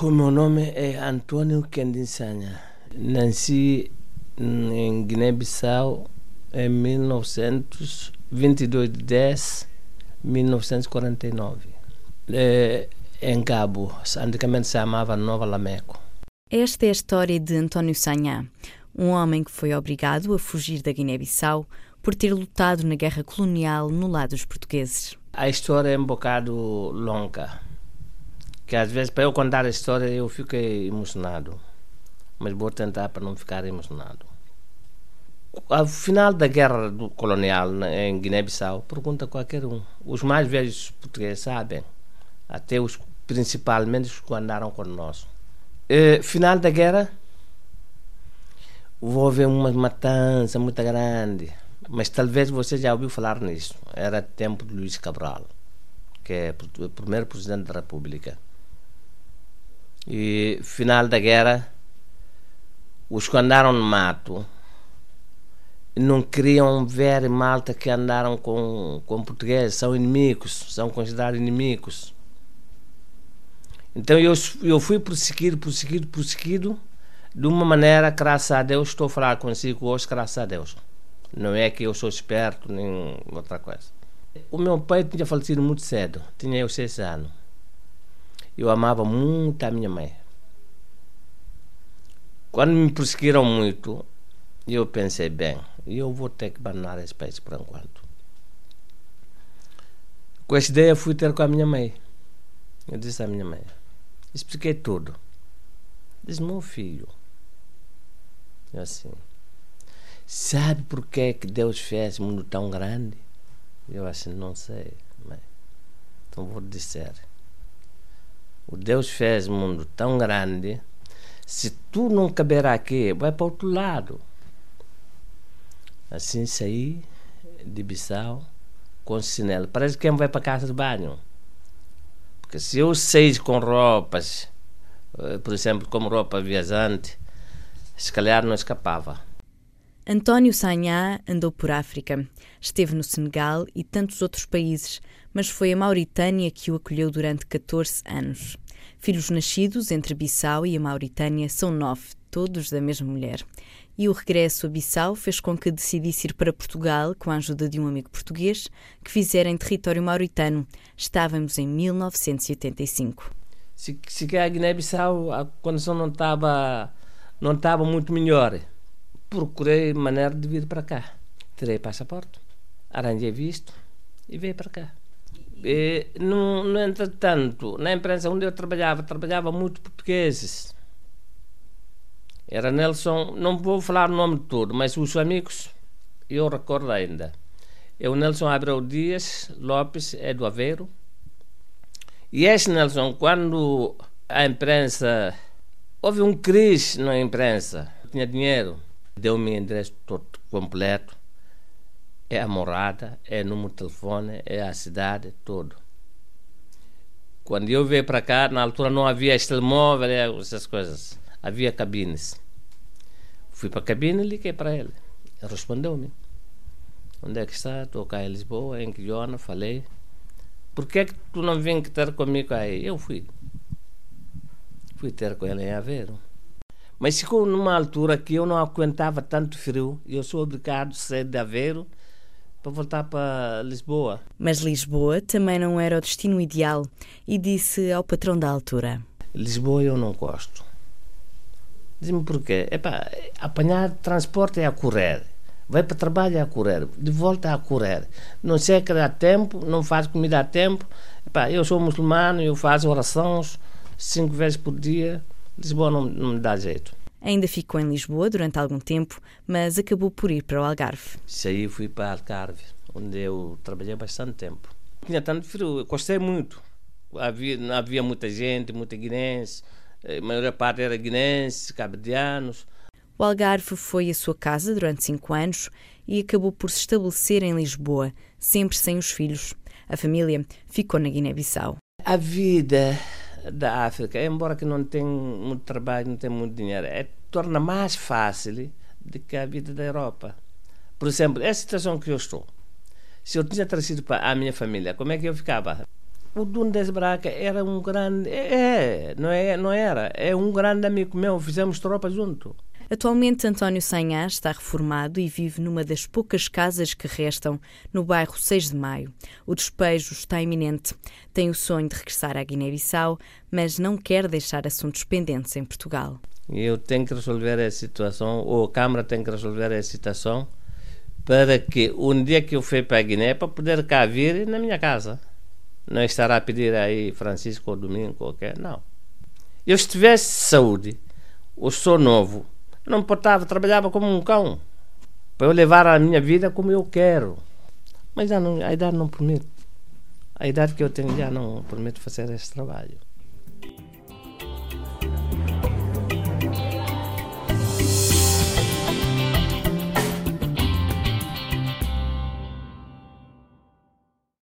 O meu nome é Antônio Kendinsanha. Nasci em Guiné-Bissau em 1922 de 10 1949. É, em Cabo, antigamente se chamava Nova Lameco. Esta é a história de António Sanhá, um homem que foi obrigado a fugir da Guiné-Bissau por ter lutado na guerra colonial no lado dos portugueses. A história é um bocado longa, que às vezes para eu contar a história eu fiquei emocionado, mas vou tentar para não ficar emocionado. Ao final da guerra colonial em Guiné-Bissau, pergunta qualquer um. Os mais velhos portugueses sabem, até os principalmente os que andaram conosco. E, final da guerra, houve uma matança muito grande, mas talvez você já ouviu falar nisso. Era tempo de Luís Cabral, que é o primeiro presidente da República. E final da guerra, os que andaram no mato não queriam ver malta que andaram com, com portugueses, são inimigos, são considerados inimigos. Então eu, eu fui prosseguido, prosseguido, prosseguido, de uma maneira, graças a Deus, estou a falar consigo hoje, graças a Deus. Não é que eu sou esperto, nem outra coisa. O meu pai tinha falecido muito cedo, tinha eu seis anos. Eu amava muito a minha mãe. Quando me perseguiram muito, eu pensei, bem, eu vou ter que abandonar esse país por enquanto. Com essa ideia fui ter com a minha mãe. Eu disse à minha mãe, expliquei tudo. Disse, meu filho, assim, sabe por que, que Deus fez o mundo tão grande? Eu assim, não sei, mãe. Então vou dizer. O Deus fez mundo tão grande, se tu não caber aqui, vai para outro lado. Assim saí de Bissau com chinelo. Parece que quem vai para casa de banho. Porque se eu sair com roupas, eh, por exemplo, como roupa viajante, se calhar não escapava. António Sanhá andou por África. Esteve no Senegal e tantos outros países, mas foi a Mauritânia que o acolheu durante 14 anos. Filhos nascidos entre Bissau e a Mauritânia são nove, todos da mesma mulher e o regresso a Bissau fez com que decidisse ir para Portugal com a ajuda de um amigo português que fizera em território mauritano. Estávamos em 1985. Se cheguei a Guiné-Bissau, a condição não estava não estava muito melhor. Procurei maneira de vir para cá. Tirei passaporte, arranjei visto e veio para cá. E, no, no entretanto, na imprensa onde eu trabalhava, trabalhava muito portugueses era Nelson, não vou falar o nome de todo, mas os amigos eu recordo ainda. É o Nelson Abreu Dias Lopes, é do Aveiro. E este Nelson, quando a imprensa. Houve um crise na imprensa, tinha dinheiro, deu-me o endereço todo completo. É a morada, é o número de telefone, é a cidade, tudo. Quando eu veio para cá, na altura não havia telemóvel, essas coisas havia cabines. Fui para a cabine e liguei para ele. Ele respondeu-me. Onde é que está? Estou cá em Lisboa, em Quilhona, falei. Por que é que tu não vem ter comigo aí? Eu fui. Fui ter com ele em Aveiro. Mas ficou numa altura que eu não aguentava tanto frio e eu sou obrigado a sair de Aveiro para voltar para Lisboa. Mas Lisboa também não era o destino ideal e disse ao patrão da altura: Lisboa eu não gosto. Diz-me porquê. Epá, apanhar transporte é a correr. Vai para trabalho é a correr. De volta é a correr. Não seca a tempo, não faz comida a tempo. Epá, eu sou muçulmano, eu faço orações cinco vezes por dia. Lisboa não, não me dá jeito. Ainda ficou em Lisboa durante algum tempo, mas acabou por ir para o Algarve. Saí e fui para o Algarve, onde eu trabalhei bastante tempo. Tinha tanto frio, eu gostei muito. Havia, havia muita gente, muita guinense a maior parte era guinenses, cabo-verdianos. O Algarve foi a sua casa durante cinco anos e acabou por se estabelecer em Lisboa, sempre sem os filhos. A família ficou na Guiné-Bissau. A vida da África, embora que não tenha muito trabalho, não tenha muito dinheiro, é, torna mais fácil do que a vida da Europa. Por exemplo, essa situação que eu estou, se eu tinha trazido para a minha família, como é que eu ficava? o Dundes Braca era um grande. É, não, é, não era. É um grande amigo meu, fizemos tropa junto. Atualmente, António Sanhá está reformado e vive numa das poucas casas que restam no bairro 6 de Maio. O despejo está iminente. Tem o sonho de regressar à Guiné-Bissau, mas não quer deixar assuntos pendentes em Portugal. Eu tenho que resolver a situação, ou a Câmara tem que resolver a situação, para que um dia que eu fui para a Guiné, para poder cá vir na minha casa. Não estará a pedir aí Francisco ou Domingo, qualquer. Não. Eu se tivesse saúde, ou sou novo, não importava, trabalhava como um cão. Para eu levar a minha vida como eu quero. Mas já não, a idade não permite. A idade que eu tenho já não permite fazer esse trabalho.